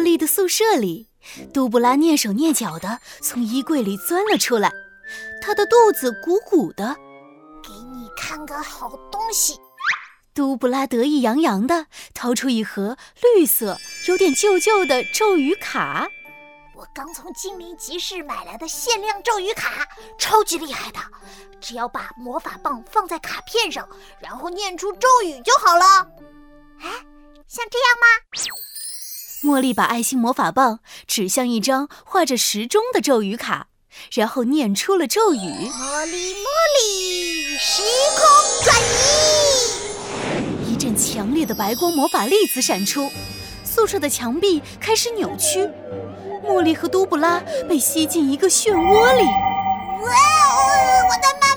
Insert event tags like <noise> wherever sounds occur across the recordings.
茉莉的宿舍里，杜布拉蹑手蹑脚地从衣柜里钻了出来，她的肚子鼓鼓的。给你看个好东西！杜布拉得意洋洋地掏出一盒绿色、有点旧旧的咒语卡。我刚从精灵集市买来的限量咒语卡，超级厉害的。只要把魔法棒放在卡片上，然后念出咒语就好了。哎，像这样吗？茉莉把爱心魔法棒指向一张画着时钟的咒语卡，然后念出了咒语：“茉莉茉莉，时空转移。”一阵强烈的白光魔法粒子闪出，宿舍的墙壁开始扭曲。茉莉和都布拉被吸进一个漩涡里。哇哦，我的妈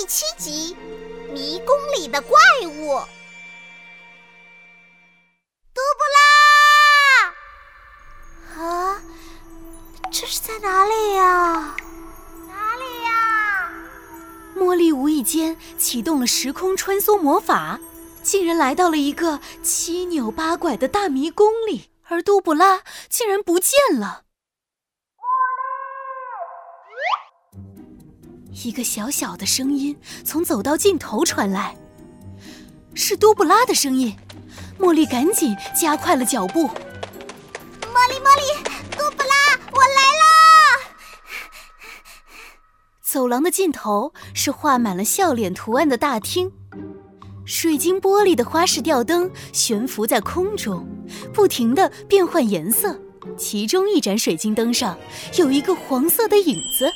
第七集，迷宫里的怪物。杜布拉，啊，这是在哪里呀？哪里呀茉莉无意间启动了时空穿梭魔法，竟然来到了一个七扭八拐的大迷宫里，而杜布拉竟然不见了。一个小小的声音从走道尽头传来，是多布拉的声音。茉莉赶紧加快了脚步。茉莉，茉莉，多布拉，我来啦。走廊的尽头是画满了笑脸图案的大厅，水晶玻璃的花式吊灯悬浮在空中，不停的变换颜色。其中一盏水晶灯上有一个黄色的影子。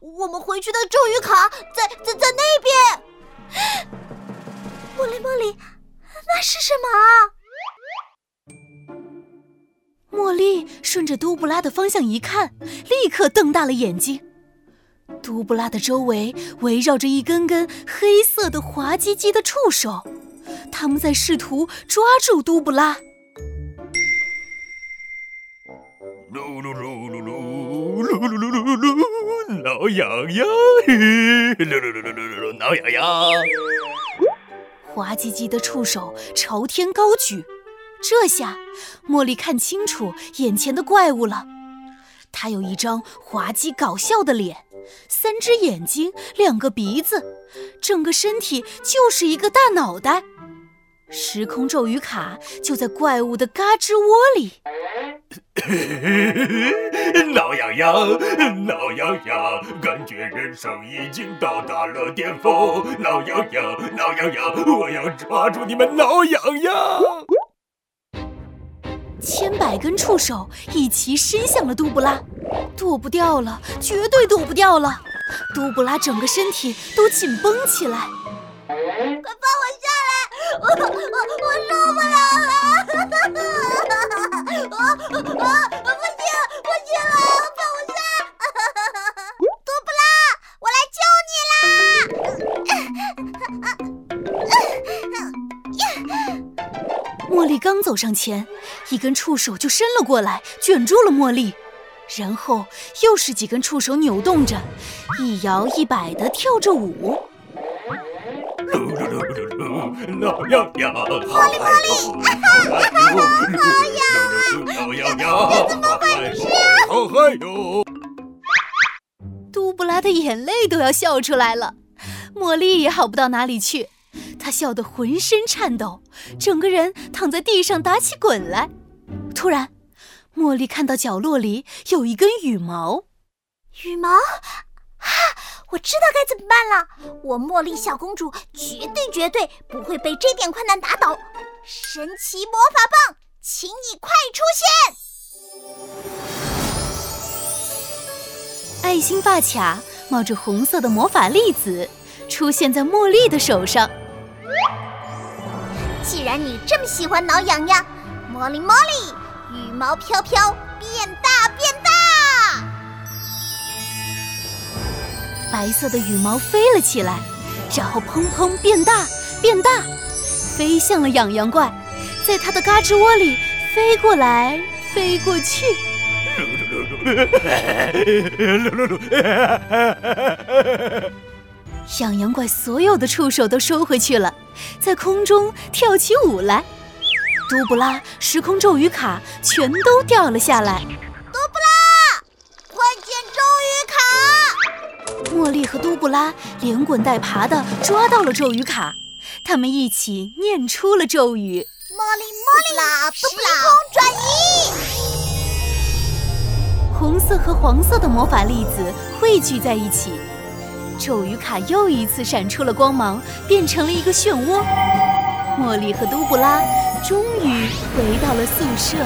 我们回去的咒语卡在在在那边。<gasps> 茉莉茉莉，那是什么？茉莉顺着都布拉的方向一看，立刻瞪大了眼睛。都布拉的周围围绕着一根根黑色的滑稽稽的触手，他们在试图抓住都布拉。no no no。痒痒，噜噜噜噜噜噜，挠痒痒。<laughs> 滑唧唧的触手朝天高举。这下，茉莉看清楚眼前的怪物了。它有一张滑稽搞笑的脸，三只眼睛，两个鼻子，整个身体就是一个大脑袋。时空咒语卡就在怪物的嘎吱窝里。挠痒痒，挠痒痒，感觉人生已经到达了巅峰。挠痒痒，挠痒痒，我要抓住你们挠痒痒。千百根触手一齐伸向了杜布拉，躲不掉了，绝对躲不掉了！杜布拉整个身体都紧绷起来。茉莉刚走上前，一根触手就伸了过来，卷住了茉莉。然后又是几根触手扭动着，一摇一摆地跳着舞。噜噜噜噜噜，挠痒痒，茉莉茉莉，好痒！挠痒痒，怎么回事？好嗨哟！杜布拉的眼泪都要笑出来了，茉莉也好不到哪里去。他笑得浑身颤抖，整个人躺在地上打起滚来。突然，茉莉看到角落里有一根羽毛。羽毛？啊！我知道该怎么办了。我茉莉小公主绝对绝对不会被这点困难打倒。神奇魔法棒，请你快出现！爱心发卡冒着红色的魔法粒子，出现在茉莉的手上。既然你这么喜欢挠痒痒，茉莉茉莉，羽毛飘飘，变大变大！白色的羽毛飞了起来，然后砰砰变大变大，飞向了痒痒怪，在他的嘎吱窝里飞过来飞过去。<laughs> <laughs> 痒痒怪所有的触手都收回去了，在空中跳起舞来。杜布拉时空咒语卡全都掉了下来。杜布拉，快捡咒语卡！茉莉和杜布拉连滚带爬的抓到了咒语卡，他们一起念出了咒语：茉莉茉莉，时空转移。红色和黄色的魔法粒子汇聚在一起，咒语卡又一次闪出了光芒，变成了一个漩涡。茉莉和都布拉终于回到了宿舍。